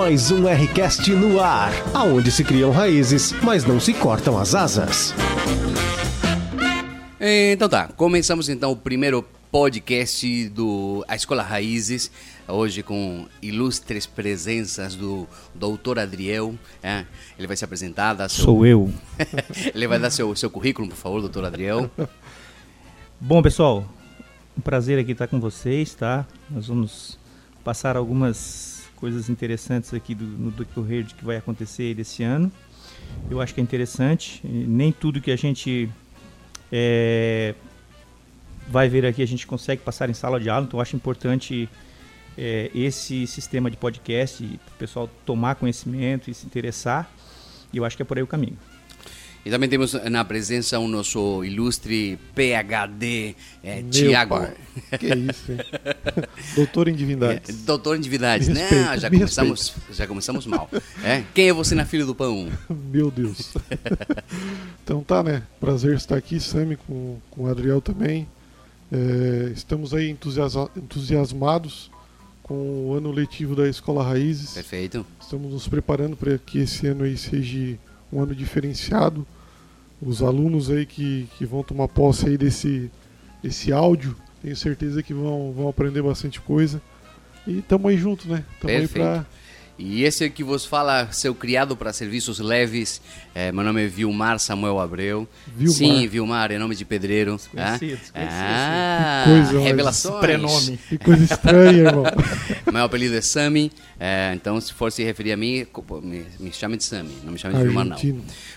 Mais um Rcast no ar, aonde se criam raízes, mas não se cortam as asas. Então tá, começamos então o primeiro podcast do A Escola Raízes, hoje com ilustres presenças do doutor Adriel. É, ele vai se apresentar, dar seu... Sou eu. ele vai dar seu, seu currículo, por favor, doutor Adriel. Bom, pessoal, um prazer aqui estar com vocês, tá? Nós vamos passar algumas coisas interessantes aqui do, no decorrer de que vai acontecer desse ano. Eu acho que é interessante. Nem tudo que a gente é, vai ver aqui a gente consegue passar em sala de aula, então eu acho importante é, esse sistema de podcast, o pessoal tomar conhecimento e se interessar, e eu acho que é por aí o caminho. E também temos na presença o nosso ilustre PhD, é, Tiago. Que isso, hein? doutor em divindades. É, doutor em divindades. Não, né? já começamos, já começamos mal. É? Quem é você na Filha do Pão? Meu Deus. então tá, né? Prazer estar aqui, Sami, com, com o Adriel também. É, estamos aí entusiasmados com o ano letivo da Escola Raízes. Perfeito. Estamos nos preparando para que esse ano aí seja um ano diferenciado. Os alunos aí que, que vão tomar posse aí desse, desse áudio, tenho certeza que vão, vão aprender bastante coisa. E estamos aí junto, né? Estamos aí para e esse que vos fala, seu criado para serviços leves, é, meu nome é Vilmar Samuel Abreu. Vilmar. Sim, Vilmar, é nome de pedreiro. Desconhecido, é? Ah, que coisa, revelações. Prenome. Que coisa estranha, irmão. meu apelido é Sami, é, então se for se referir a mim, me, me chame de Sami, não me chame de Vilmar não.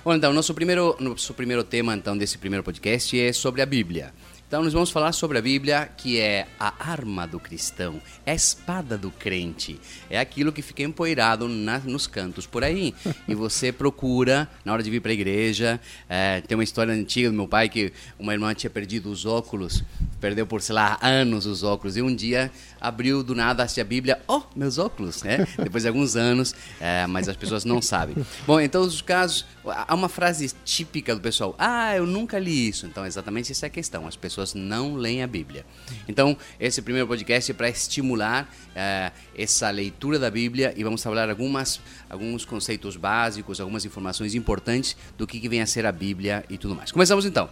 Bom, então, nosso primeiro, nosso primeiro tema então desse primeiro podcast é sobre a Bíblia. Então, nós vamos falar sobre a Bíblia, que é a arma do cristão, é a espada do crente, é aquilo que fica empoeirado na, nos cantos por aí. E você procura, na hora de vir para a igreja, é, tem uma história antiga do meu pai que uma irmã tinha perdido os óculos, perdeu por, sei lá, anos os óculos, e um dia abriu do nada a Bíblia, oh, meus óculos, né? Depois de alguns anos, é, mas as pessoas não sabem. Bom, em todos os casos, há uma frase típica do pessoal, ah, eu nunca li isso. Então, exatamente essa é a questão, as pessoas pessoas não leem a Bíblia. Então, esse primeiro podcast é para estimular uh, essa leitura da Bíblia e vamos falar algumas, alguns conceitos básicos, algumas informações importantes do que, que vem a ser a Bíblia e tudo mais. Começamos então.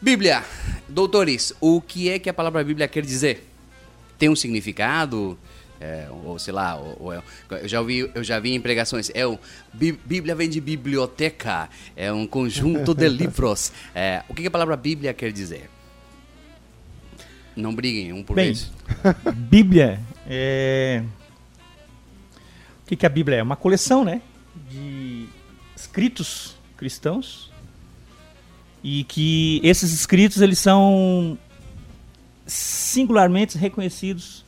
Bíblia, doutores, o que é que a palavra Bíblia quer dizer? Tem um significado? É, ou sei lá, ou, ou, eu já ouvi, eu já vi em pregações, é o Bíblia vem de biblioteca, é um conjunto de livros. É, o que a palavra Bíblia quer dizer? Não briguem, um por Bem, vez. Bíblia é. O que, que a Bíblia é? Uma coleção, né? De escritos cristãos. E que esses escritos eles são singularmente reconhecidos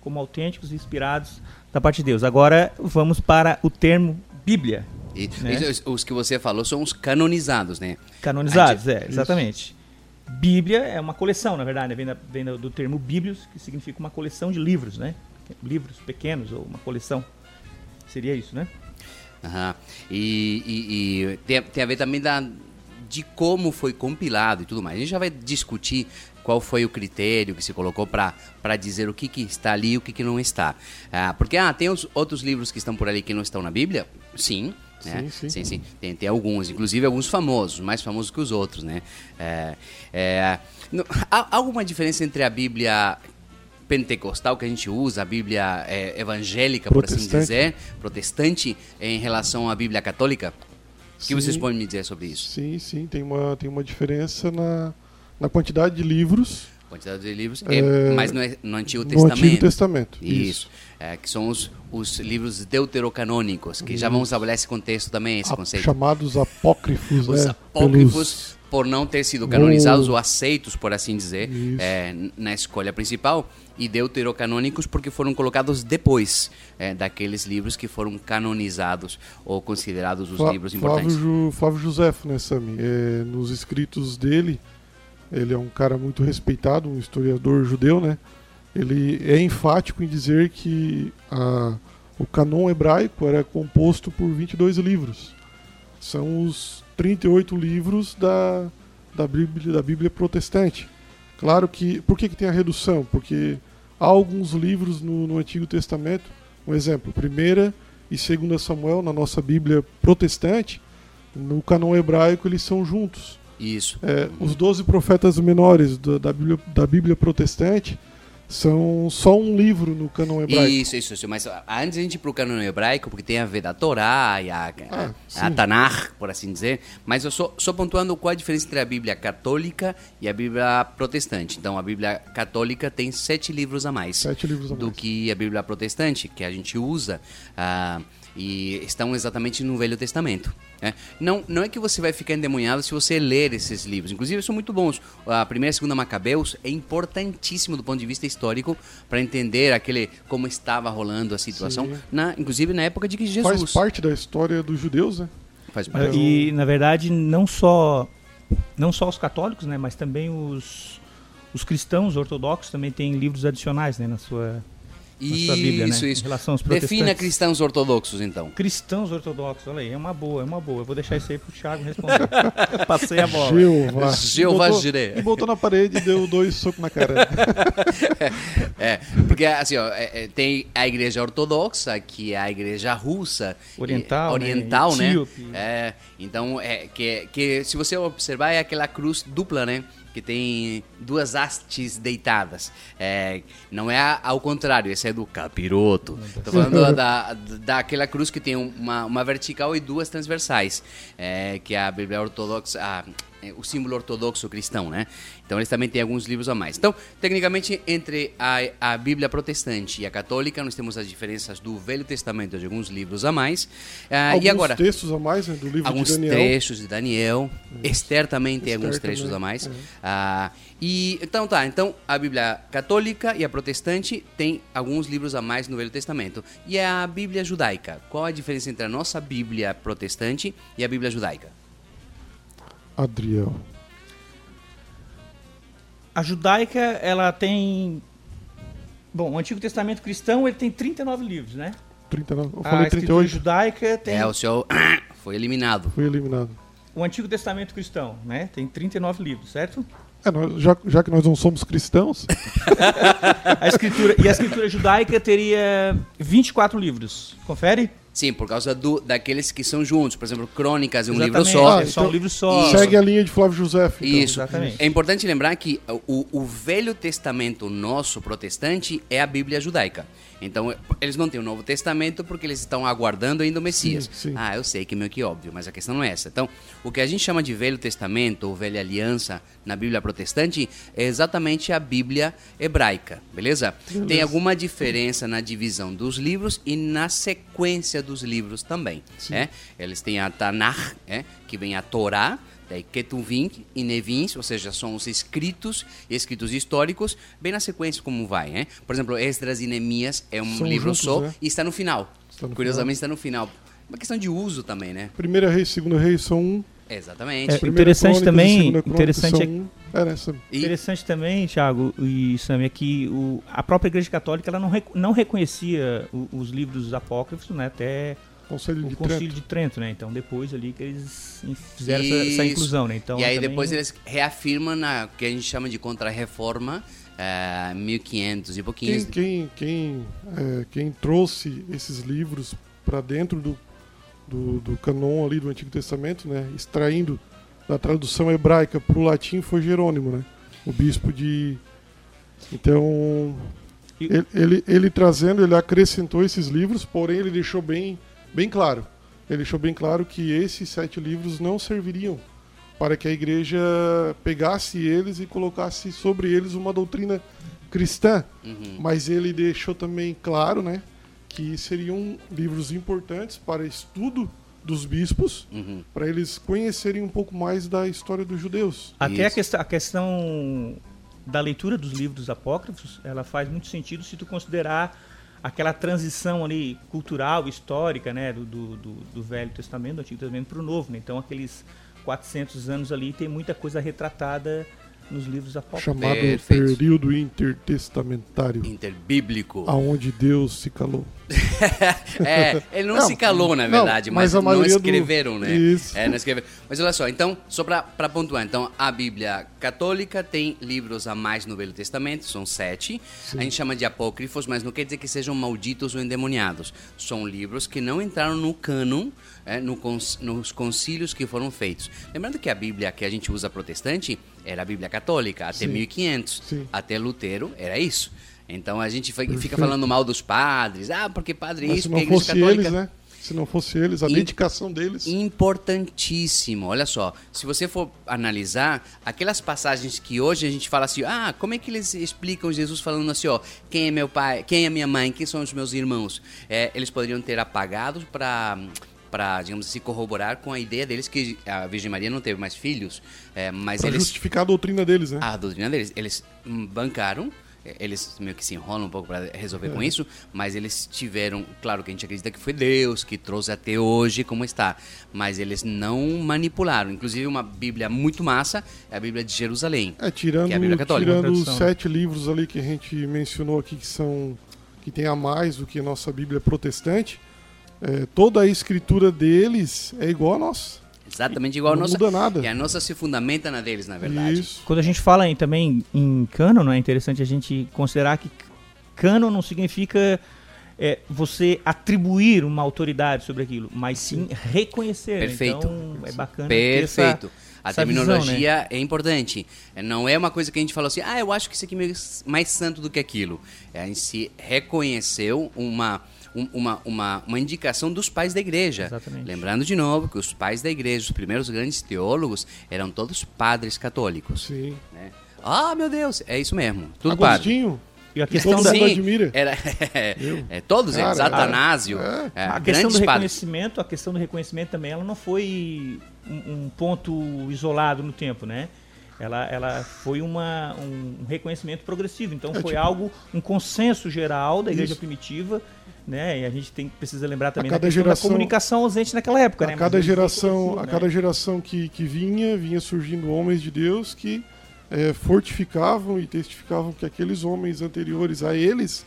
como autênticos e inspirados da parte de Deus. Agora vamos para o termo Bíblia. E, né? Os que você falou são os canonizados, né? Canonizados, gente... é, exatamente. Bíblia é uma coleção, na verdade, né? vem, da, vem do termo bíblios, que significa uma coleção de livros, né? Livros pequenos ou uma coleção. Seria isso, né? Uhum. E, e, e tem, tem, a ver também da, de como foi compilado e tudo mais. A gente já vai discutir qual foi o critério que se colocou para dizer o que, que está ali e o que, que não está. Ah, porque ah, tem os outros livros que estão por ali que não estão na Bíblia? Sim, né? Sim, sim. sim, sim. Tem, tem alguns, inclusive alguns famosos, mais famosos que os outros, né? É, é, há alguma diferença entre a Bíblia pentecostal que a gente usa, a Bíblia é, evangélica, por assim dizer, protestante, em relação à Bíblia católica? O que vocês podem me dizer sobre isso? Sim, sim, tem uma, tem uma diferença na, na quantidade de livros quantidade de livros, é, é, mas no, no Antigo Testamento. No Antigo Testamento. Isso. isso. É, que são os, os livros deuterocanônicos, que isso. já vamos trabalhar esse contexto também, esse A, conceito. Chamados apócrifos, Os né? apócrifos, Pelos... por não ter sido canonizados ou aceitos, por assim dizer, é, na escolha principal, e deuterocanônicos porque foram colocados depois é, daqueles livros que foram canonizados ou considerados os Flá, livros importantes. Flávio, Flávio José, né, Sami? É, nos escritos dele ele é um cara muito respeitado, um historiador judeu, né? Ele é enfático em dizer que a, o canon hebraico era composto por 22 livros. São os 38 livros da, da, Bíblia, da Bíblia protestante. Claro que. Por que, que tem a redução? Porque há alguns livros no, no Antigo Testamento, um exemplo, 1 e 2 Samuel, na nossa Bíblia protestante, no canon hebraico eles são juntos. Isso. É, os 12 profetas menores da, da, Bíblia, da Bíblia protestante são só um livro no canon hebraico. Isso, isso, isso. Mas antes a gente ir para o canon hebraico, porque tem a ver da Torá e a, ah, a, a Tanakh, por assim dizer. Mas eu só, só pontuando qual a diferença entre a Bíblia católica e a Bíblia protestante. Então, a Bíblia católica tem sete livros a mais, livros a do mais. que a Bíblia protestante, que a gente usa. Uh, e estão exatamente no Velho Testamento. Né? Não, não é que você vai ficar endemoniado se você ler esses livros. Inclusive, são muito bons. A primeira e a segunda Macabeus é importantíssimo do ponto de vista histórico para entender aquele como estava rolando a situação, na, inclusive na época de que Jesus. Faz parte da história dos judeus, né? Faz parte. E, na verdade, não só, não só os católicos, né, mas também os, os cristãos ortodoxos também têm livros adicionais né, na sua isso, Bíblia, né? isso. Em relação aos Defina cristãos ortodoxos, então. Cristãos ortodoxos, olha aí, é uma boa, é uma boa. Eu vou deixar isso aí pro Thiago responder. Passei a bola. Jeová. Jeová Jireh. E botou na parede e deu dois socos na cara. é, porque assim, ó, é, é, tem a igreja ortodoxa, que é a igreja russa. Oriental, né? Oriental, né? né? É, então, é, que, que se você observar, é aquela cruz dupla, né? Que tem duas hastes deitadas. É, não é ao contrário, esse é do capiroto. Estou falando da, daquela cruz que tem uma, uma vertical e duas transversais, é, que é a Bíblia Ortodoxa, a, é, o símbolo ortodoxo cristão, né? Então eles também têm alguns livros a mais. Então, tecnicamente, entre a, a Bíblia protestante e a católica, nós temos as diferenças do Velho Testamento de alguns livros a mais. Uh, alguns e agora, textos a mais né, do livro alguns de Daniel. trechos de Daniel. Esther também tem Esther alguns trechos também. a mais. Uh, e então tá, então a Bíblia católica e a protestante tem alguns livros a mais no Velho Testamento. E a Bíblia judaica, qual a diferença entre a nossa Bíblia protestante e a Bíblia judaica? Adriel. A judaica, ela tem. Bom, o Antigo Testamento cristão ele tem 39 livros, né? 39. Eu falei a 38. judaica tem. É, o senhor foi eliminado. Foi eliminado. O Antigo Testamento cristão, né? Tem 39 livros, certo? É, nós, já, já que nós não somos cristãos. a escritura, e a escritura judaica teria 24 livros. Confere? Sim, por causa do, daqueles que são juntos. Por exemplo, Crônicas é um Exatamente, livro só. É só um livro só. Segue a linha de Flávio José. Então. Isso. Exatamente. É importante lembrar que o, o Velho Testamento nosso protestante é a Bíblia judaica. Então, eles não têm o Novo Testamento porque eles estão aguardando ainda o Messias. Sim, sim. Ah, eu sei que é meio que óbvio, mas a questão não é essa. Então, o que a gente chama de Velho Testamento ou Velha Aliança na Bíblia protestante é exatamente a Bíblia hebraica, beleza? beleza? Tem alguma diferença na divisão dos livros e na sequência dos livros também. É? Eles têm a Tanakh, é? que vem a Torá, Daí Ketuvim e Nevins, ou seja, são os escritos, escritos históricos, bem na sequência como vai, né? Por exemplo, Esdras e Neemias é um são livro juntos, só né? e está no final. Está no Curiosamente final. está no final. Uma questão de uso também, né? Primeira Reis, Segunda Reis são um. Exatamente. É, interessante também, interessante, é, é, né, interessante também, Thiago e Sam, é que o, a própria Igreja Católica ela não, não reconhecia o, os livros apócrifos, né, até Concílio de o Concílio Trento. de Trento, né? Então depois ali que eles fizeram essa, essa, inclusão, né? Então e aí também... depois eles reafirmam na que a gente chama de contra-reforma, uh, 1500 e pouquinho. Quem, quem, quem, é, quem trouxe esses livros para dentro do, do, do canon ali do Antigo Testamento, né? Extraindo da tradução hebraica para o latim foi Jerônimo, né? O bispo de... Então... Ele, ele, ele trazendo, ele acrescentou esses livros, porém ele deixou bem bem claro. Ele deixou bem claro que esses sete livros não serviriam para que a igreja pegasse eles e colocasse sobre eles uma doutrina cristã. Uhum. Mas ele deixou também claro, né, que seriam livros importantes para estudo dos bispos, uhum. para eles conhecerem um pouco mais da história dos judeus. Até a, quest a questão da leitura dos livros apócrifos, ela faz muito sentido se tu considerar aquela transição ali cultural, histórica, né, do, do, do Velho Testamento, do Antigo Testamento para o Novo. Né? Então, aqueles 400 anos ali tem muita coisa retratada nos livros apócrifos. Chamado Perfeito. período intertestamentário. Interbíblico. Aonde Deus se calou. é, ele não, não, se calou, na verdade, não, mas, mas não escreveram, do... né? Isso. É, não escreveram. Mas olha só, então, só para pontuar, então, a Bíblia católica tem livros a mais no Velho Testamento, são sete. Sim. A gente chama de apócrifos, mas não quer dizer que sejam malditos ou endemoniados. São livros que não entraram no cânon, é, no, nos concílios que foram feitos. Lembrando que a Bíblia que a gente usa protestante era a Bíblia católica, até Sim. 1500. Sim. Até Lutero era isso. Então a gente fica falando mal dos padres. Ah, porque padre Mas isso, porque a igreja católica... Eles, né? Se não fosse eles, a dedicação deles. Importantíssimo. Olha só, se você for analisar aquelas passagens que hoje a gente fala assim, ah, como é que eles explicam Jesus falando assim, ó, quem é meu pai, quem é minha mãe, quem são os meus irmãos? É, eles poderiam ter apagado para para, digamos assim, corroborar com a ideia deles que a Virgem Maria não teve mais filhos, é, mas pra eles justificar a doutrina deles, né? A doutrina deles, eles bancaram eles meio que se enrolam um pouco para resolver é. com isso, mas eles tiveram, claro que a gente acredita que foi Deus que trouxe até hoje como está, mas eles não manipularam. Inclusive uma Bíblia muito massa é a Bíblia de Jerusalém, é, tirando, que é a Bíblia católica. Tirando os sete livros ali que a gente mencionou aqui que são que tem a mais do que a nossa Bíblia protestante, é, toda a escritura deles é igual a nossa. Exatamente igual não a nossa. Muda nada. E a nossa se fundamenta na deles, na verdade. Isso. Quando a gente fala em, também em cânon, é interessante a gente considerar que cânon não significa é, você atribuir uma autoridade sobre aquilo, mas sim reconhecer. Perfeito. Então é bacana. Perfeito. a essa terminologia visão, né? é importante. Não é uma coisa que a gente falou assim, ah, eu acho que isso aqui é mais santo do que aquilo. É, a gente se reconheceu uma um, uma, uma, uma indicação dos pais da igreja. Exatamente. Lembrando de novo que os pais da igreja, os primeiros grandes teólogos, eram todos padres católicos. Sim. Né? Ah, meu Deus, é isso mesmo. Tudo Agostinho. padre. E a questão Sim, da admira. Era, é, todos eles, Atanásio. É. É, a questão do reconhecimento, a questão do reconhecimento também, ela não foi um, um ponto isolado no tempo, né? ela, ela foi uma, um reconhecimento progressivo. Então é, foi tipo, algo, um consenso geral da igreja isso. primitiva né? E a gente tem precisa lembrar também a cada geração, da comunicação ausente naquela época, a né? Cada geração, a né? cada geração que, que vinha, vinha surgindo homens de Deus que é, fortificavam e testificavam que aqueles homens anteriores a eles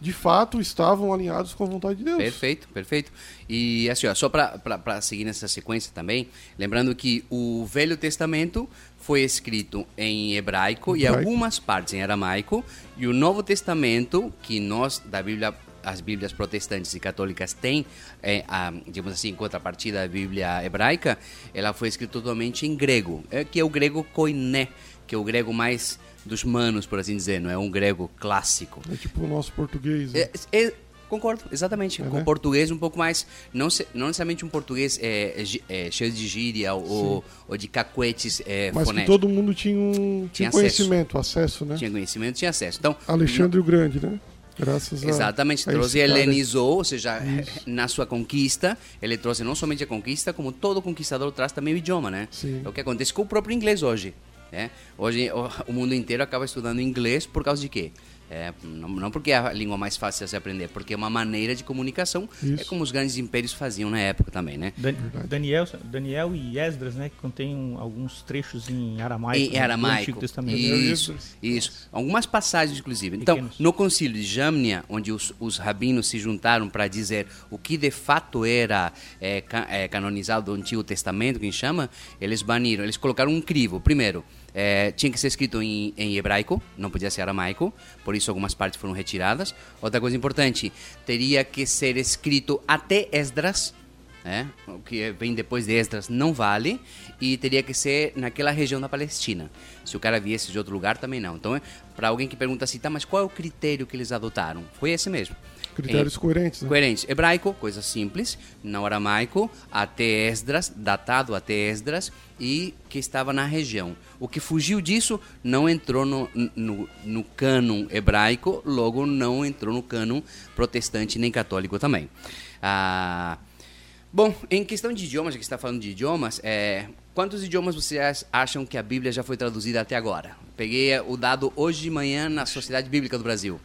de fato estavam alinhados com a vontade de Deus. Perfeito, perfeito. E assim, ó, só para seguir nessa sequência também, lembrando que o Velho Testamento foi escrito em hebraico, hebraico, e algumas partes em aramaico, e o Novo Testamento, que nós da Bíblia as Bíblias protestantes e católicas têm, é, a, digamos assim, em contrapartida da Bíblia hebraica, ela foi escrita totalmente em grego, é, que é o grego koiné, que é o grego mais dos manos, por assim dizer, não é um grego clássico. É tipo o nosso português. Né? É, é, concordo, exatamente. É, Com né? português um pouco mais, não, se, não necessariamente um português é, é, é cheio de gíria ou, ou, de cacuetes é, Mas fonéticos. todo mundo tinha, um, tinha, tinha conhecimento, acesso. acesso, né? Tinha conhecimento, tinha acesso. Então, Alexandre o Grande, né? Graças Exatamente, a, trouxe e helenizou, ou seja, Isso. na sua conquista, ele trouxe não somente a conquista, como todo conquistador traz também o idioma, né? Sim. É o que acontece com o próprio inglês hoje. Né? Hoje o, o mundo inteiro acaba estudando inglês por causa de quê? É, não, não, porque é a língua mais fácil de se aprender, porque é uma maneira de comunicação. É Isso. É como os grandes impérios faziam na época também, né? Dan, Daniel, Daniel e Esdras, né? Que contém um, alguns trechos em aramaico. Em né, aramaico. Antigo Testamento. Isso, isso. Algumas passagens, inclusive. Então, Pequenos. no concílio de Jamnia, onde os, os rabinos se juntaram para dizer o que de fato era é, é, canonizado do Antigo Testamento, que chama, eles baniram, eles colocaram um crivo. Primeiro, é, tinha que ser escrito em, em, hebraico, não podia ser aramaico, por isso algumas partes foram retiradas. Outra coisa importante, teria que ser escrito até Esdras, né? o que vem depois de Esdras não vale, e teria que ser naquela região da Palestina. Se o cara viesse de outro lugar, também não. Então, para alguém que pergunta assim, tá, mas qual é o critério que eles adotaram? Foi esse mesmo. Critérios em, coerentes, né? Coerentes. Hebraico, coisa simples. Não aramaico, até Esdras, datado até Esdras, e que estava na região. O que fugiu disso não entrou no, no, no cânon hebraico, logo não entrou no cânon protestante nem católico também. Ah, bom, em questão de idiomas, já que está falando de idiomas, é, quantos idiomas vocês acham que a Bíblia já foi traduzida até agora? Peguei o dado hoje de manhã na Sociedade Bíblica do Brasil.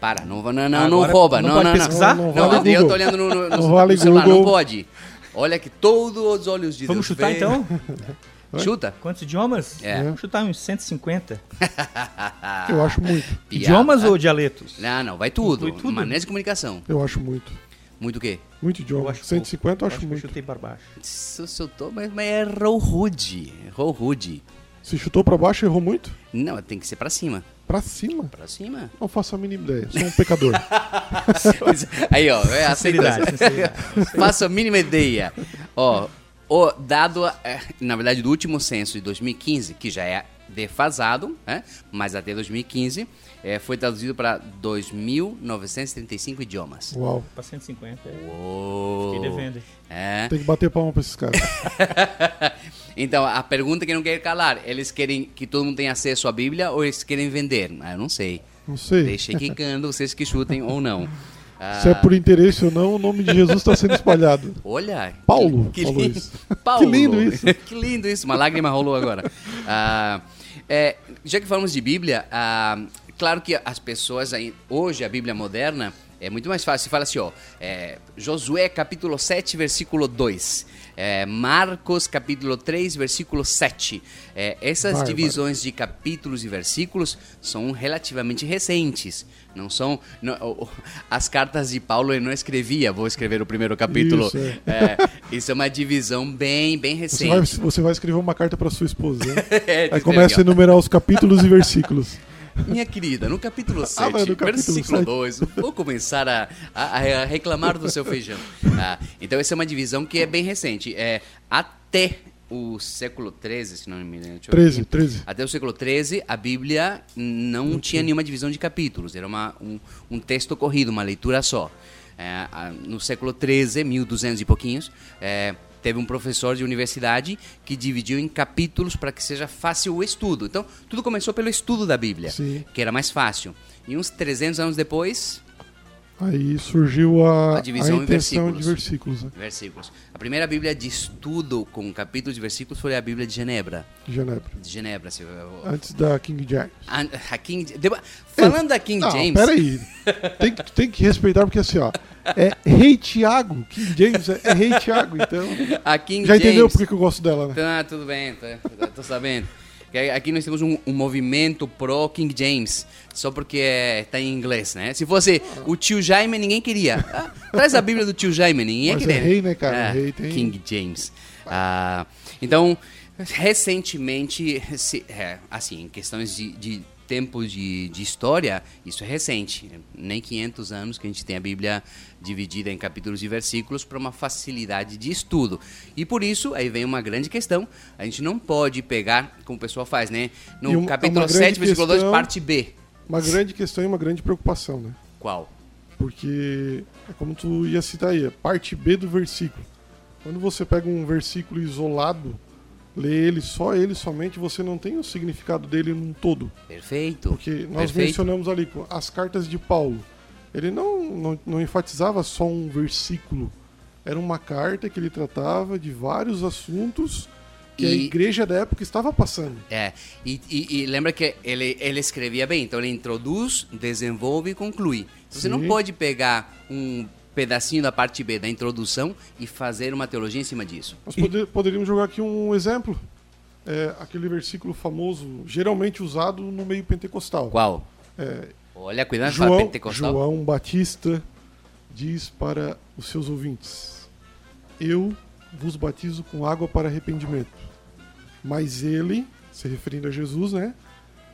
Para, não, não, não, não rouba. Não, não, não, pesquisar? não. Não, não, eu tô olhando no, no, no, no celular, não pode. Olha que todos os olhos de Vamos Deus chutar então? Chuta. Quantos idiomas? É. Vou chutar uns 150. Eu acho muito. Idiomas ou dialetos? Não, não, vai tudo. Inclui tudo. Maneira de comunicação. Eu acho muito. Muito o quê? Muito Eu idioma. acho 150 eu Eu acho acho que eu muito. chutei para baixo. Isso soltou, mas, mas errou rude. Errou rude. Se chutou pra baixo, errou muito? Não, tem que ser pra cima. Pra cima? Pra cima. Não faço a mínima ideia. Sou um pecador. Aí, ó, é. Sinceridade, sinceridade. Faço a mínima ideia. Ó, o dado, é, na verdade, do último censo de 2015, que já é defasado, né? mas até 2015, é, foi traduzido para 2.935 idiomas. Uau. Para 150. é. Uou. Fiquei devendo. É. Tem que bater palma pra esses caras. Então, a pergunta que não quer calar, eles querem que todo mundo tenha acesso à Bíblia ou eles querem vender? Ah, eu não sei. Não sei. Deixei quicando, vocês que chutem ou não. Ah, Se é por interesse ou não, o nome de Jesus está sendo espalhado. Olha. Paulo que, falou lindo. isso. Paulo. Que lindo isso. que lindo isso. Uma lágrima rolou agora. Ah, é, já que falamos de Bíblia, ah, claro que as pessoas aí, hoje a Bíblia moderna é muito mais fácil. Fala assim, ó, é, Josué capítulo 7, versículo 2. É, Marcos capítulo 3, versículo 7. É, essas divisões de capítulos e versículos são relativamente recentes. Não são. não- as cartas de Paulo ele não escrevia, vou escrever o primeiro capítulo. Isso, é. É, isso é uma divisão bem, bem Você vai, recente. você vai escrever uma carta pra sua esposa. Né? Aí começa a enumerar os capítulos e versículos. Minha querida, no capítulo 7, Ah, no capítulo versículo 7. 2, vou começar a, a- a reclamar do seu feijão. Ah, então, essa é uma divisão que é bem recente. É, até o século 13, se não me engano. deixa eu ver 13, aqui. 13. Até o século XIII, a Bíblia não, tinha nenhuma divisão de capítulos, era uma, um, um texto corrido, uma leitura só. É, no século XIII, 1200 e pouquinhos, é, teve um professor de universidade que dividiu em capítulos para que seja fácil o estudo. Então, tudo começou pelo estudo da Bíblia, Sim. que era mais fácil. E uns 300 anos depois, Aí surgiu a, A divisão em intenção versículos. de versículos, né? versículos. A primeira Bíblia de estudo com capítulos de versículos foi a Bíblia de Genebra. De Genebra. De Genebra, se Antes da King James. a, a King, falando da King Não, James, peraí. Tem que, tem que respeitar, porque assim, ó. É Rei Tiago. King James é, é Rei Tiago, então. a King Já entendeu James, por que eu gosto dela, né? Tá, tudo bem, tá, tá- tô sabendo. Que Aqui nós temos um, um movimento pro King James, só porque é, tá em inglês, né? Se fosse o tio Jaime, ninguém queria. Ah, traz a Bíblia do tio Jaime, ninguém ia Mas é querer. rei, né, cara? Ah, Rei tem- King James. Ah, então, recentemente, se- é, assim, em questões de, de tempos de, de história, isso é recente. Nem 500 anos que a gente tem a Bíblia dividida em capítulos e versículos para uma facilidade de estudo. E por isso, aí vem uma grande questão. A gente não pode pegar, como o pessoal faz, né? No uma- capítulo grande 7, versículo 2, questão- parte B. Uma grande questão e uma grande preocupação, né? Qual? Porque é como tu ia citar aí, é parte B do versículo. Quando você pega um versículo isolado, lê ele só ele somente, você não tem o significado dele num todo. Perfeito. Porque nós Perfeito. mencionamos ali as cartas de Paulo. Ele não, não, não enfatizava só um versículo. Era uma carta que ele tratava de vários assuntos que a E- igreja da época estava passando. É, e, e- e lembra que ele, ele escrevia bem, então ele introduz, desenvolve e conclui. Então você não Sim. pode pegar um pedacinho da parte B da introdução e fazer uma teologia em cima disso. Nós pode- poderíamos jogar aqui um exemplo. É, aquele versículo famoso, geralmente usado no meio pentecostal. Qual? É, Olha, cuidado para João, pentecostal. João Batista diz para os seus ouvintes: Eu vos batizo com água para arrependimento. Mas ele, se referindo a Jesus, né?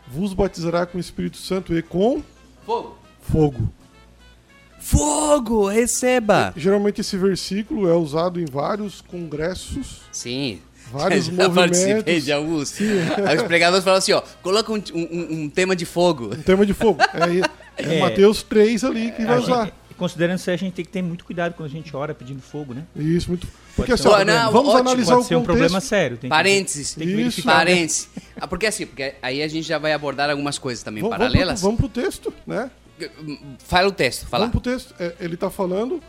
Vos batizará com o Espírito Santo e com Fogo. fogo. Fogo, receba! Geralmente esse versículo é usado em vários congressos, Sim. vários Já participei movimentos. de alguns. Aí os pregadores falam assim, ó, coloca um, um- um tema de fogo. Um tema de fogo. É, é É. Mateus 3 ali que vai usar. gente- considerando isso, a gente tem que ter muito cuidado quando a gente ora pedindo fogo, né? Isso, muito. Porque assim, um ó, problema. vamos Ótimo, analisar Pode o ser um contexto. problema sério. Tem que- Parênteses. tem que Isso. verificar. Parênteses. Ah, porque assim, porque aí a gente já vai abordar algumas coisas também Vamos, paralelas. vamos, pro, vamos pro texto, né? Fala o texto, fala. Vamos pro texto. É, ele tá falando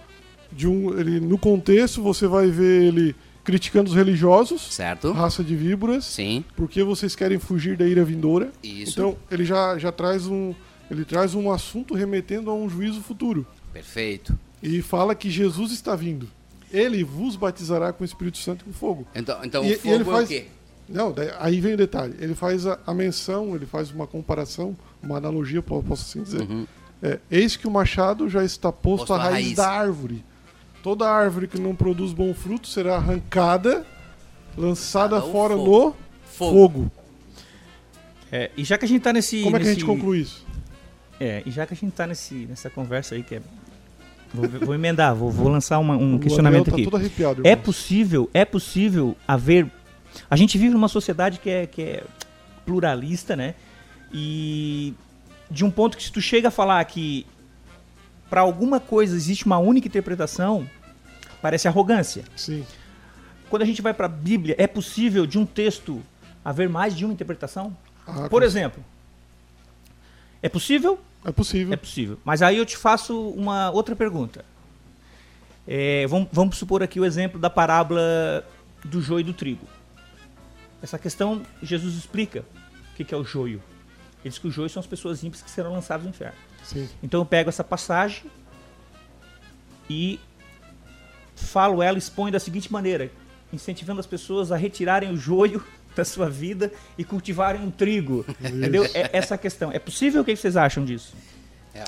de um. Ele, no contexto, você vai ver ele criticando os religiosos, Certo? raça de víboras, Sim, porque vocês querem fugir da ira vindoura. isso. Então, ele já, já traz um. Ele traz um assunto remetendo a um juízo futuro. Perfeito. E fala que Jesus está vindo. Ele vos batizará com o Espírito Santo e com fogo. Então, então E- o fogo ele é o faz- quê? Não, aí vem o detalhe. Ele faz a, a, menção, ele faz uma comparação, uma analogia, posso assim dizer. Uhum. É, eis que o machado já está posto, posto à raiz, raiz da árvore. Toda árvore que não produz bom fruto será arrancada, lançada fora fogo. no fogo. fogo. É, e já que a gente está nesse. Como é que nesse... a gente conclui isso? É, e já que a gente está nesse, nessa conversa aí que é Vou, vou, emendar, vou, vou lançar uma, um o questionamento tá aqui. Arrepiado, é possível, é possível haver. A gente vive numa sociedade que é, que é pluralista, né? E de um ponto que se tu chega a falar que para alguma coisa existe uma única interpretação, parece arrogância. Sim. Quando a gente vai para a Bíblia, é possível de um texto haver mais de uma interpretação? Ah, Por exemplo, é possível? É possível. É possível. Mas aí eu te faço uma outra pergunta. É, vamos, vamos supor aqui o exemplo da parábola do joio e do trigo. Essa questão, Jesus explica o que é o joio. Ele diz que o joio são as pessoas ímpias que serão lançadas no inferno. Sim. Então eu pego essa passagem e falo ela, exponho da seguinte maneira, incentivando as pessoas a retirarem o joio da sua vida e cultivarem um trigo. Entendeu? É essa questão. É possível? O que vocês acham disso? É,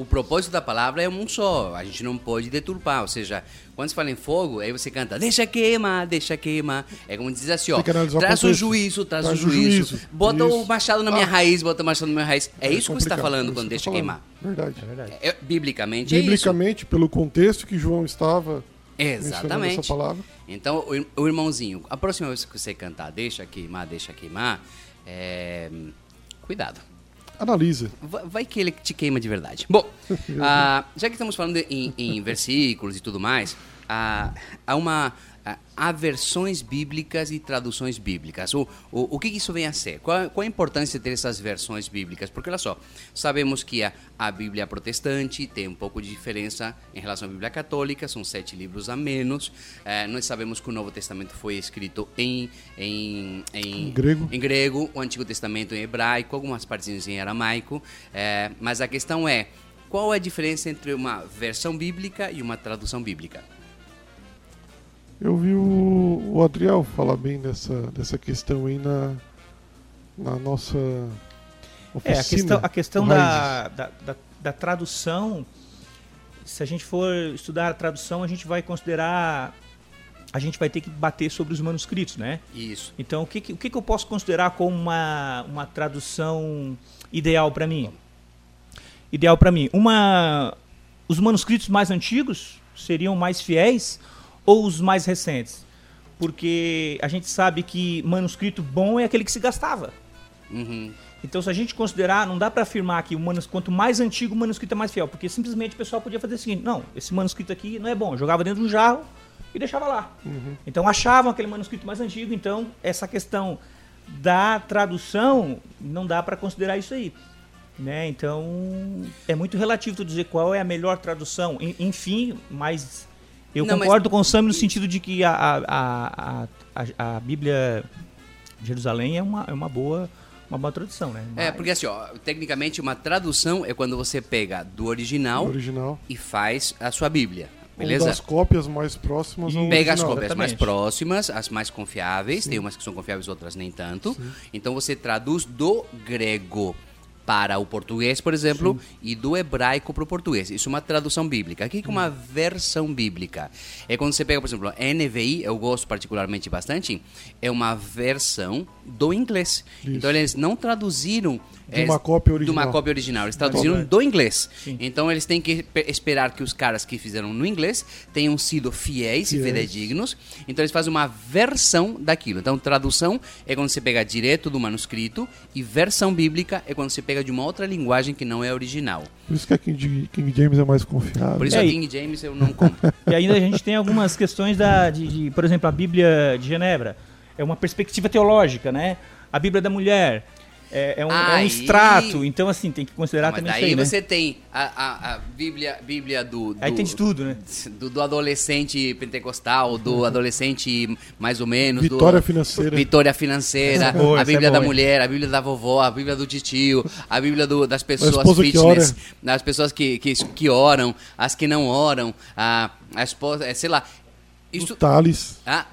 o propósito da palavra é um só, a gente não pode deturpar, ou seja, quando se fala em fogo, aí você canta, deixa queimar, deixa queimar. É como diz assim, ó, traz o juízo, traz, o juízo, juízo. bota isso. o machado na minha ah. raiz, bota o machado na minha raiz. É, é isso que você está falando quando deixa queimar. Verdade. É verdade. É, biblicamente, biblicamente, pelo contexto que João estava Exatamente. Essa palavra. Então, o, o, irmãozinho, a próxima vez que você cantar, deixa queimar, deixa queimar, é... cuidado. Analisa. Vai, vai, que ele te queima de verdade. Bom, ah, já que estamos falando em, em versículos e tudo mais, ah, há uma há versões bíblicas e traduções bíblicas. O, o, o que isso vem a ser? Qual, qual a importância de ter essas versões bíblicas? Porque, olha só, sabemos que a, a Bíblia protestante tem um pouco de diferença em relação à Bíblia católica, são sete livros a menos. É, nós sabemos que o Novo Testamento foi escrito em, em, em, grego. em grego, o Antigo Testamento em hebraico, algumas partes em aramaico. É, mas a questão é, qual é a diferença entre uma versão bíblica e uma tradução bíblica? Eu vi o, o Adriel falar bem dessa, dessa questão aí na, na nossa oficina. É, a questão, a questão da, da, da, da, tradução, se a gente for estudar a tradução, a gente vai considerar. A gente vai ter que bater sobre os manuscritos, né? Isso. Então, o que, o que eu posso considerar como uma, uma tradução ideal para mim? Ideal para mim. Uma, os manuscritos mais antigos seriam mais fiéis ou os mais recentes? Porque a gente sabe que manuscrito bom é aquele que se gastava. Uhum. Então, se a gente considerar, não dá para afirmar que o manuscrito, quanto mais antigo o manuscrito é mais fiel, porque simplesmente o pessoal podia fazer o seguinte: não, esse manuscrito aqui não é bom, jogava dentro de um jarro e deixava lá. Uhum. Então, achavam aquele manuscrito mais antigo, então essa questão da tradução não dá para considerar isso aí. Né? Então, é muito relativo tu dizer qual é a melhor tradução. Enfim, mas eu não, concordo mas... com o Sam no sentido de que a, a, a, a, Bíblia de Jerusalém é uma, é uma boa uma boa tradução, né? Mas... É, porque assim, ó, tecnicamente uma tradução é quando você pega do original, do original. e faz a sua Bíblia. Beleza? Uma das cópias mais próximas ao Pega original. as cópias Exatamente. mais próximas, as mais confiáveis, Sim. tem umas que são confiáveis, outras nem tanto. Sim. Então você traduz do grego para o português, por exemplo, Sim. e do hebraico para o português. Isso é uma tradução bíblica. O que é uma versão bíblica? É quando você pega, por exemplo, NVI, eu gosto particularmente bastante, é uma versão do inglês. Isso. Então eles não traduziram de uma cópia original. De uma cópia original. Eles traduziram do inglês. Sim. Então eles têm que esperar que os caras que fizeram no inglês tenham sido fiéis yes. e fidedignos. Então eles fazem uma versão daquilo. Então tradução é quando você pega direto do manuscrito e versão bíblica é quando você pega de uma outra linguagem que não é original. Por isso que a King, King James é mais confiável. Por isso é, a King James eu não compro. e ainda a gente tem algumas questões da, de, de, por exemplo, a Bíblia de Genebra. É uma perspectiva teológica, né? A Bíblia da Mulher é, é, um, aí, é, um, extrato, então assim, tem que considerar também isso aí, né? você tem a, a, a, Bíblia, Bíblia do, do, Aí tem de tudo, né? Do, do adolescente pentecostal, do uhum. adolescente mais ou menos. Vitória do, financeira. Vitória financeira, é boa, a Bíblia é da mulher, a Bíblia da vovó, a Bíblia do titio, a Bíblia do, das pessoas fitness, das pessoas que, que, que oram, as que não oram, a, a esposa, é, sei lá. Isso, Tales. Ah,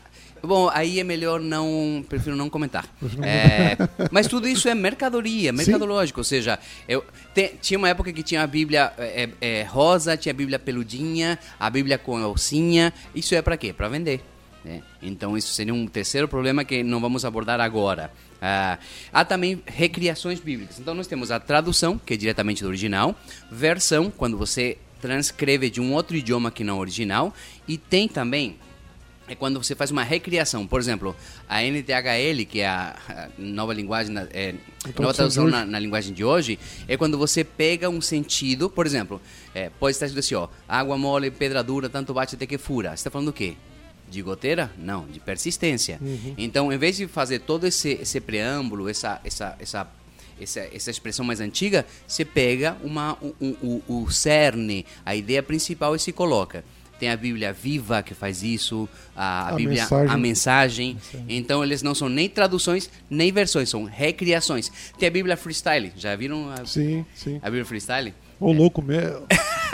Bom, aí é melhor não, prefiro não comentar. É, mas tudo isso é mercadoria, mercadológico, Sim. ou seja, eu te, tinha uma época que tinha a Bíblia é, é, rosa, tinha a Bíblia peludinha, a Bíblia com alcinha. Isso é para quê? Para vender. Né? Então isso seria um terceiro problema que não vamos abordar agora. Ah, há também recriações bíblicas. Então nós temos a tradução, que é diretamente do original, versão, quando você transcreve de um outro idioma que não original, e tem também é quando você faz uma recriação. Por exemplo, a NTHL, que é a, a nova linguagem, é, nova tradução na, na, linguagem de hoje, é quando você pega um sentido, por exemplo, é, pode estar escrito assim, ó, água mole, pedra dura, tanto bate até que fura. Você está falando do quê? De goteira? Não, de persistência. Uhum. Então, em vez de fazer todo esse, esse preâmbulo, essa, essa, essa essa, essa expressão mais antiga, você pega uma, um, um, o, o cerne, a ideia principal e se coloca. Tem a Bíblia viva que faz isso, a, a, Bíblia, mensagem. a mensagem. Então eles não são nem traduções nem versões, são recriações. Tem a Bíblia freestyle, já viram? A, sim, sim. A Bíblia freestyle? O louco meu.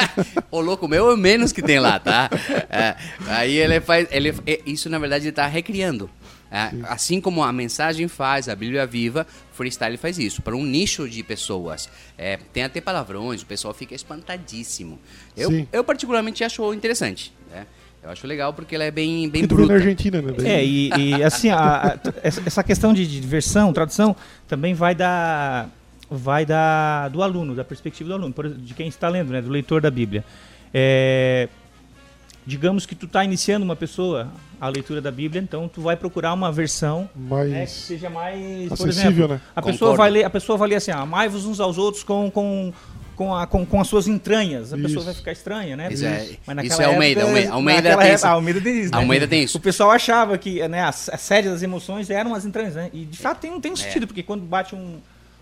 o louco meu é o menos que tem lá, tá? É, aí ele faz, ele, é, isso na verdade ele está recriando. É, assim como a mensagem faz, a Bíblia viva, freestyle faz isso. Para um nicho de pessoas. É, tem até palavrões, o pessoal fica espantadíssimo. Eu, eu particularmente acho interessante. Né? Eu acho legal porque ela é bem, bem bruta. na Argentina, né? É, e, e assim, a, a, essa questão de, de versão, tradução, também vai da vai da, do aluno, da perspectiva do aluno, de quem está lendo, né, do leitor da Bíblia. É, digamos que tu está iniciando uma pessoa a leitura da Bíblia, então tu vai procurar uma versão mais né, que seja mais, por exemplo, né? a pessoa vai ler, a pessoa vai ler assim, ah, amai-vos uns aos outros com, com com, a, com, com, as suas entranhas. A isso. pessoa vai ficar estranha, né? Isso, é, isso é Almeida. Almeida, Almeida tem época, isso. Almeida tem isso. Né? Almeida tem isso. O pessoal achava que né, a, a sede das emoções eram as entranhas, né? E de fato tem, tem um é. sentido, porque quando bate um,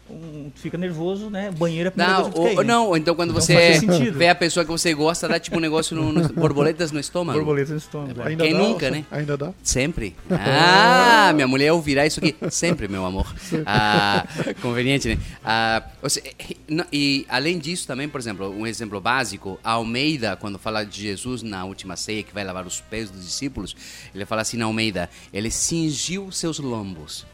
um, fica nervoso, né? Banheiro é a primeira não, coisa que ou, Não, então quando então você vê a pessoa que você gosta, dá tipo um negócio no, no borboletas no estômago. Borboletas no estômago. É, ainda Quem dá, nunca, né? Ainda dá? Sempre. Ah, minha mulher ouvirá isso aqui. Sempre, meu amor. Ah, conveniente, né? Ah, você, e além disso também, por exemplo, um exemplo básico, a Almeida, quando fala de Jesus na última ceia, que vai lavar os pés dos discípulos, ele fala assim na Almeida, ele cingiu seus lombos.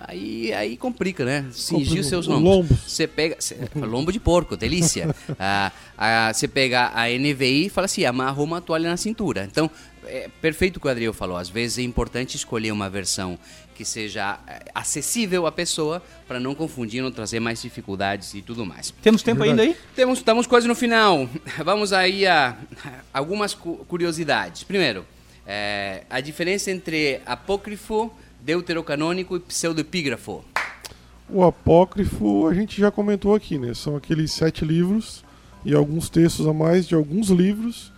Aí, aí complica, né? Cingir seus lombos. Você pega. Cê, lombo de porco, delícia. ah, ah, você pega a NVI e fala assim: amarrou uma toalha na cintura. Então, é perfeito o que o Adriel falou. Às vezes é importante escolher uma versão que seja é, acessível à pessoa para não confundir, não trazer mais dificuldades e tudo mais. Temos tempo ainda aí? Temos, estamos quase no final. Vamos aí a algumas curiosidades. Primeiro, é, a diferença entre apócrifo deuterocanônico e pseudoepígrafo? O apócrifo a gente já comentou aqui, né? São aqueles sete livros e alguns textos a mais de alguns livros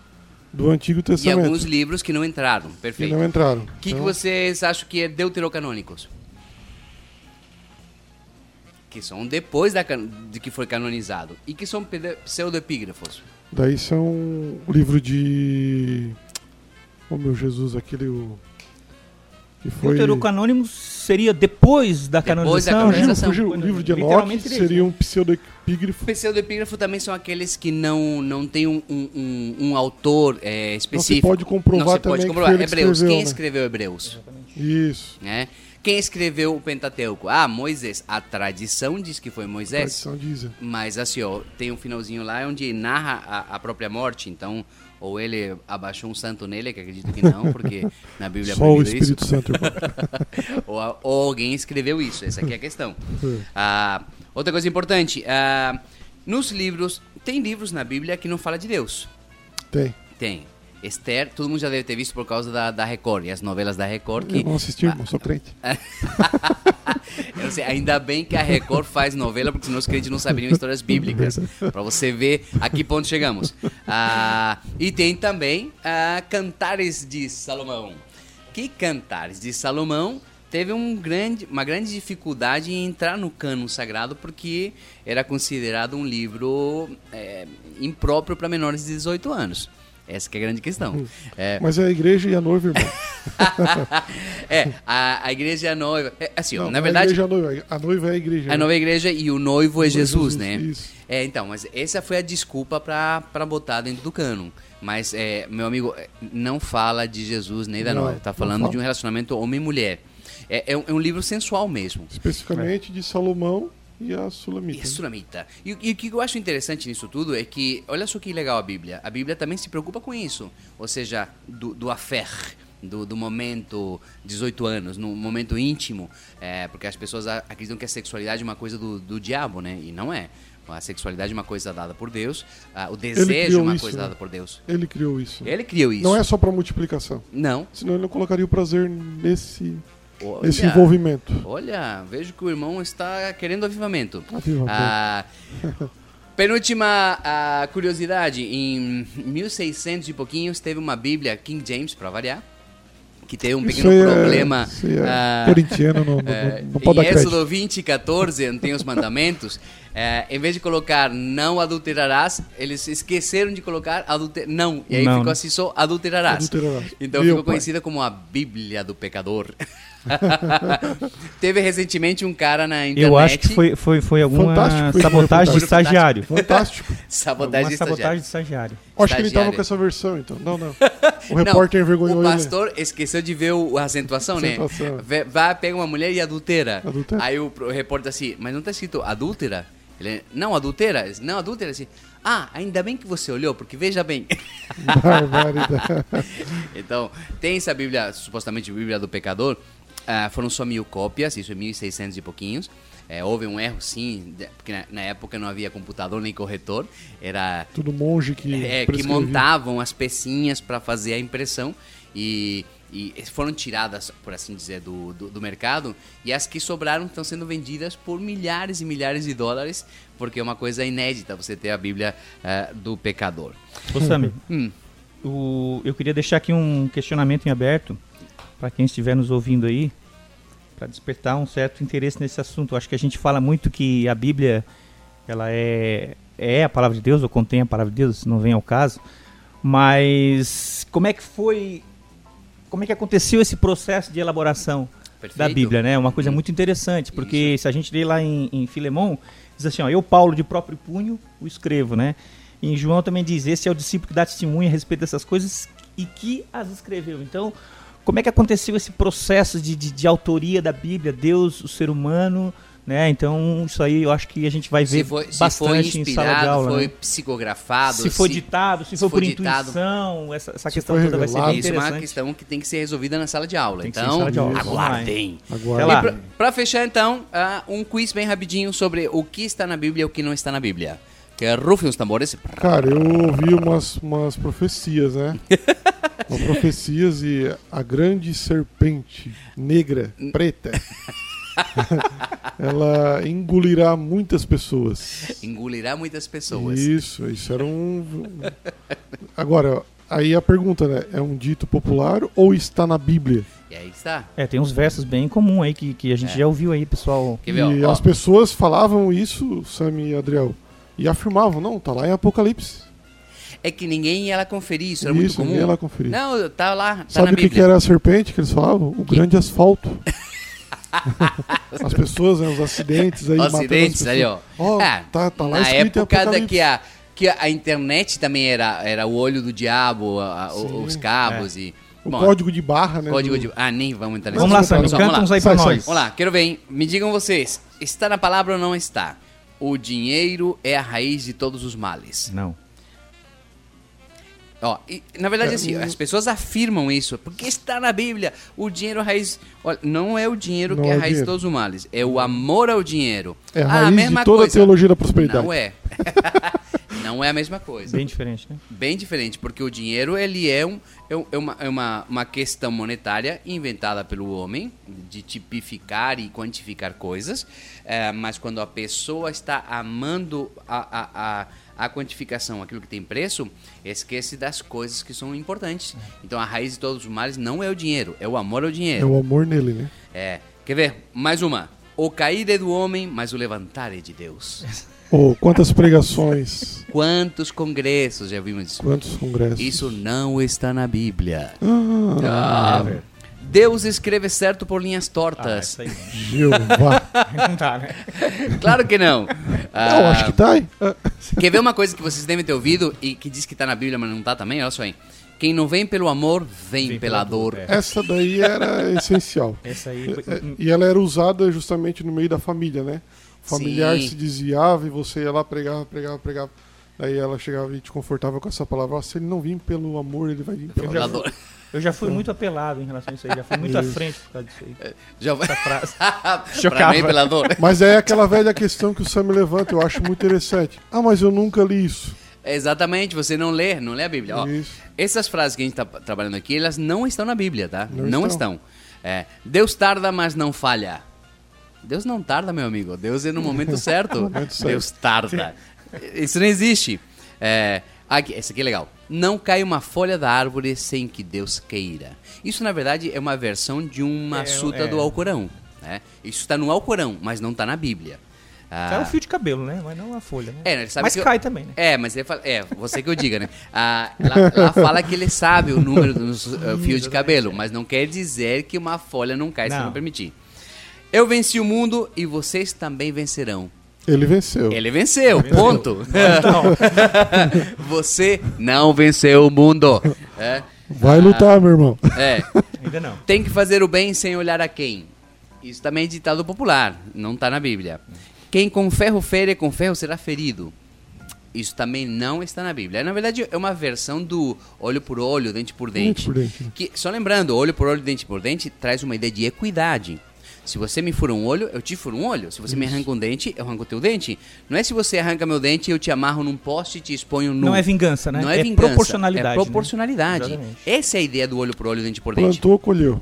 do Antigo Testamento. E alguns livros que não entraram, perfeito. Que não entraram. O que, então... que vocês acham que é deuterocanônicos? Que são depois da, de que foi canonizado. E que são pseudoepígrafos? Daí são o livro de... Oh meu Jesus, aquele... O... Que foi... Deuterocanônimo seria depois da depois canonização? Da canonização. O livro de Enoch seria um pseudoepígrafo. Pseudoepígrafo também são aqueles que não, não tem um, um, um autor é, específico. Não se pode comprovar não se pode também comprovar. Que Hebreus. Escreveu, Quem né? escreveu Hebreus? Isso. É. Quem escreveu o Pentateuco? Ah, Moisés. A tradição diz que foi Moisés. A tradição diz. Mas assim, ó, tem um finalzinho lá onde narra a, a própria morte. Então, ou ele abaixou um santo nele, que acredito que não, porque na Bíblia Só o Espírito isso. Santo. ou, ou, alguém escreveu isso, essa aqui é a questão. Ah, outra coisa importante, ah, nos livros, tem livros na Bíblia que não fala de Deus. Tem. Tem. Esther, todo mundo já deve ter visto por causa da, da Record e as novelas da Record. Que, eu não assisti, ah, não sou crente. eu sei, ainda bem que a Record faz novela, porque senão os crentes não saberiam histórias bíblicas. para você ver a que ponto chegamos. Ah, e tem também ah, Cantares de Salomão. Que Cantares de Salomão teve um grande, uma grande dificuldade em entrar no cano sagrado porque era considerado um livro é, impróprio para menores de 18 anos. Essa é a grande questão. É... Mas é a igreja e a noiva, irmão. é, a, a igreja e a noiva. É, assim, Não, na verdade. A, igreja, a, noiva, a noiva é a igreja. A noiva é a igreja e o noivo é Jesus, Jesus né? Isso. É, então, mas essa foi a desculpa para botar dentro do cano. Mas, é, meu amigo, é, não fala de Jesus nem da não, noiva. Tá falando de um relacionamento homem-mulher. É, é, é, um, livro sensual mesmo. Especificamente de Salomão e a Sulamita. E a Sulamita. E, e, o que eu acho interessante nisso tudo é que, olha só que legal a Bíblia. A Bíblia também se preocupa com isso. Ou seja, do, do affair. Do, do, momento 18 anos, no momento íntimo, é, porque as pessoas acreditam que a sexualidade é uma coisa do, do diabo, né? E não é. A sexualidade é uma coisa dada por Deus, o desejo é uma isso, coisa né? dada por Deus. Ele criou isso. Ele criou isso. Não é só para multiplicação. Não. Senão ele não colocaria o prazer nesse Olha, esse envolvimento. Olha, vejo que o irmão está querendo avivamento. Avivamento. Ah, penúltima ah, curiosidade: em 1600 e pouquinhos teve uma Bíblia King James, para variar que tem um pequeno é, problema. É, uh, corintiano não, não, uh, não pode Em Êxodo 20, 14, tem os mandamentos. Uh, em vez de colocar não adulterarás, eles esqueceram de colocar adulter... não. E aí não, ficou assim só adulterarás. adulterarás. Então Meu ficou pai. conhecida como a Bíblia do pecador. Teve recentemente um cara na internet. Eu acho que foi, foi, foi alguma fantástico, sabotagem de estagiário. Fantástico. sabotagem, de sabotagem de estagiário. Acho que ele estava com essa versão, então. Não, não. O repórter envergonhou ele. O pastor ele. esqueceu de ver o, a acentuação, né? Vai, pega uma mulher e adultera. adultera. Aí o, o repórter assim, mas não está escrito adúltera? Ele, não, adultera? Não, adúltera. Assim, ah, ainda bem que você olhou, porque veja bem. então, tem essa Bíblia, supostamente Bíblia do pecador, Uh, foram só mil cópias, isso é 1.600 e pouquinhos. É, houve um erro, sim, porque na, na, época não havia computador nem corretor. Era tudo monge que é, que montavam as pecinhas para fazer a impressão e, e, foram tiradas, por assim dizer, do, do, do, mercado. E as que sobraram estão sendo vendidas por milhares e milhares de dólares, porque é uma coisa inédita você ter a Bíblia uh, do pecador. Ô Sami, hum. o, eu queria deixar aqui um questionamento em aberto para quem estiver nos ouvindo aí, para despertar um certo interesse nesse assunto. Eu acho que a gente fala muito que a Bíblia ela é, é a palavra de Deus, ou contém a palavra de Deus, não vem ao caso. Mas como é que foi, como é que aconteceu esse processo de elaboração Perfeito. da Bíblia, né? Uma coisa hum. muito interessante, porque Isso. se a gente lê lá em, em Filemão, diz assim, ó, eu Paulo de próprio punho o escrevo, né? E em João também diz, esse é o discípulo que dá testemunho a respeito dessas coisas e que as escreveu. Então, como é que aconteceu esse processo de, de, de autoria da Bíblia, Deus, o ser humano, né? Então, isso aí eu acho que a gente vai ver foi, bastante foi em sala de aula. Foi né? psicografado. Se foi ditado, se, se foi por ditado, intuição, essa, essa questão toda vai ser bem Isso é uma questão que tem que ser resolvida na sala de aula. Tem então, de aula. aguardem. aguardem. Para fechar, então, uh, um quiz bem rapidinho sobre o que está na Bíblia e o que não está na Bíblia. Que é rufem os tambores. Cara, eu ouvi umas, umas profecias, né? umas profecias e a grande serpente negra, preta, ela engolirá muitas pessoas. Engolirá muitas pessoas. Isso, isso era um. Agora, aí a pergunta, né? É um dito popular ou está na Bíblia? E aí está. É, tem uns versos bem comuns aí que, que a gente é. já ouviu aí, pessoal. Ver, e ó, as pessoas falavam isso, Sami e Adriel e afirmavam, não, tá lá em Apocalipse. É que ninguém ia lá conferir, isso era isso, muito comum. Ninguém ia lá conferir. Não, tá lá. Tá Sabe o que, que, era a serpente que eles falavam? O que? grande asfalto. as pessoas, né, os acidentes aí. Os acidentes aí, ó. Oh, é, tá, tá lá na época da que a, que a internet também era, era o olho do diabo, a, Sim, os cabos é. e. O Bom, código de barra, né? Código do... de... Ah, nem vamos entrar nesse Vamos lá, Sam, canta uns aí pra nós. Vamos lá, quero ver, me digam vocês, está na palavra ou não está? O dinheiro é a raiz de todos os males. Não. Ó, e, na verdade, assim, as pessoas afirmam isso, porque está na Bíblia. O dinheiro é a raiz. Olha, não é o dinheiro não que é a raiz dinheiro. de todos os males, é o amor ao dinheiro. É a raiz ah, a mesma de toda coisa. a teologia da prosperidade. Não é. não é a mesma coisa. Bem diferente, né? Bem diferente, porque o dinheiro ele é, um, é, é uma, é uma, uma questão monetária inventada pelo homem de tipificar e quantificar coisas, é, mas quando a pessoa está amando a, a, a a quantificação, aquilo que tem preço, esquece das coisas que são importantes. Então a raiz de todos os males não é o dinheiro, é o amor ao dinheiro. É o amor nele, né? É. Quer ver? Mais uma. O cair é do homem, mas o levantar é de Deus. Oh, quantas pregações. Quantos congressos já vimos isso? Quantos congressos. Isso não está na Bíblia. Ah, Ah, Deus escreve certo por linhas tortas. Ah, Jeová. não tá, né? claro que não. Não, Ah, acho que tá aí. Ah, Quer ver uma coisa que vocês devem ter ouvido e que diz que está na Bíblia, mas não está também? Olha só aí. Quem não vem pelo amor, vem, Vem pela pela dor. dor, Essa daí era essencial. Essa aí foi... É, E ela era usada justamente no meio da família, né? O familiar Sim. se desviava e você ia lá, pregava, pregava, pregava. Daí ela chegava e te confortava com essa palavra. "Ó, Se ele não vir pelo amor, ele vai vir pela Pela dor. dor. Eu já fui muito apelado em relação a isso aí. Já fui muito à frente por causa disso aí. Já vai. Essa frase. pra Chocava. mim, pela dor. Mas é aquela velha questão que o Sam levanta, eu acho muito interessante. Ah, mas eu nunca li isso. Exatamente, você não lê, não lê a Bíblia. Ó, Isso. essas frases que a gente está trabalhando aqui, elas não estão na Bíblia, tá? Não Não, estão. estão. É, Deus tarda, mas não falha. Deus não tarda, meu amigo. Deus é no momento certo. momento certo. Deus tarda. Isso não existe. É, aqui, esse aqui é legal. Não cai uma folha da árvore sem que Deus queira. Isso, na verdade, é uma versão de uma É, suta é. do Alcorão. Né? Isso está no Alcorão, mas não está na Bíblia. Ah, Cai um fio de cabelo, né? Mas não a folha, né? é, ele sabe Mas que eu- cai também, né? É, mas ele fala, é, você que eu diga, né? Ah, lá, lá fala que ele sabe o número dos uh, fios de cabelo, mas não quer dizer que uma folha não cai se Não. não permitir. Eu venci o mundo e vocês também vencerão. Ele venceu. Ele venceu, ponto. Então, Você não venceu o mundo. É, Vai lutar, meu irmão. é. ainda não. Tem que fazer o bem sem olhar a quem. Isso também é ditado popular, não está na Bíblia. Quem com ferro fere, com ferro será ferido. Isso também não está na Bíblia. Na verdade, é uma versão do olho por olho, dente por dente. por dente. Que, só lembrando, olho por olho, dente por dente traz uma ideia de equidade. Se você me fura um olho, eu te furo um olho. Se você me arranca um dente, eu arranco o teu dente. Não é se você arranca meu dente, eu te amarro num poste e te exponho nu. Não é vingança, né? Não é, É vingança. proporcionalidade, É né? proporcionalidade. Exatamente. Essa é a ideia do olho por olho, dente por dente. Plantou, colheu.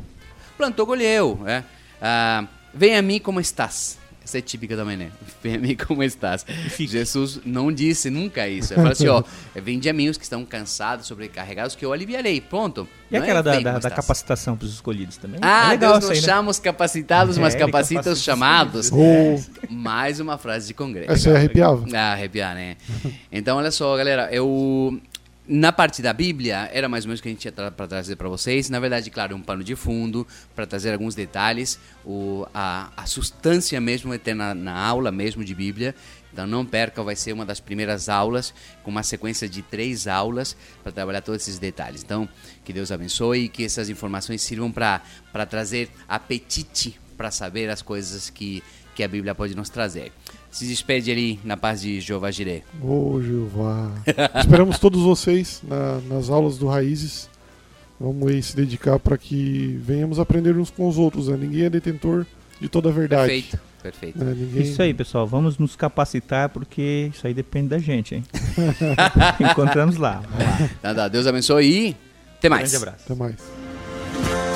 Plantou, colheu. É. Ah, vem a mim como estás. Essa é típica também, né? Vem como estás. Jesus não disse nunca isso. Ele fala assim, ó, vende a mim os que estão cansados, sobrecarregados, que eu aliviarei. Pronto. E Não é aquela da, vem da, da estás. capacitação para os escolhidos também? Ah, é legal Deus nos aí, né? chama os capacitados, mas É, ele capacita capacita os os chamados. Oh, Mais uma frase de congresso. aí arrepiava. Ah, arrepiar, né? Então, olha só, galera, eu na parte da Bíblia era mais ou menos o que a gente tinha tra para trazer para vocês. Na verdade, claro, um pano de fundo para trazer alguns detalhes. O, a, a substância mesmo é ter na, na aula mesmo de Bíblia. Então não perca, vai ser uma das primeiras aulas com uma sequência de três aulas para trabalhar todos esses detalhes. Então, que Deus abençoe e que essas informações sirvam para trazer apetite para saber as coisas que, que a Bíblia pode nos trazer. Se despede ali na paz de Jeová Jireh. Ô, Jeová. Esperamos todos vocês na- nas aulas do Raízes. Vamos aí se dedicar para que venhamos aprender uns com os outros. Né? Ninguém é detentor de toda a verdade. Perfeito, perfeito. Né? Ninguém... Isso aí, pessoal. Vamos nos capacitar porque isso aí depende da gente, hein? Encontramos lá. Vamos lá. Tá. Deus abençoe e até mais. Grande abraço. Até mais.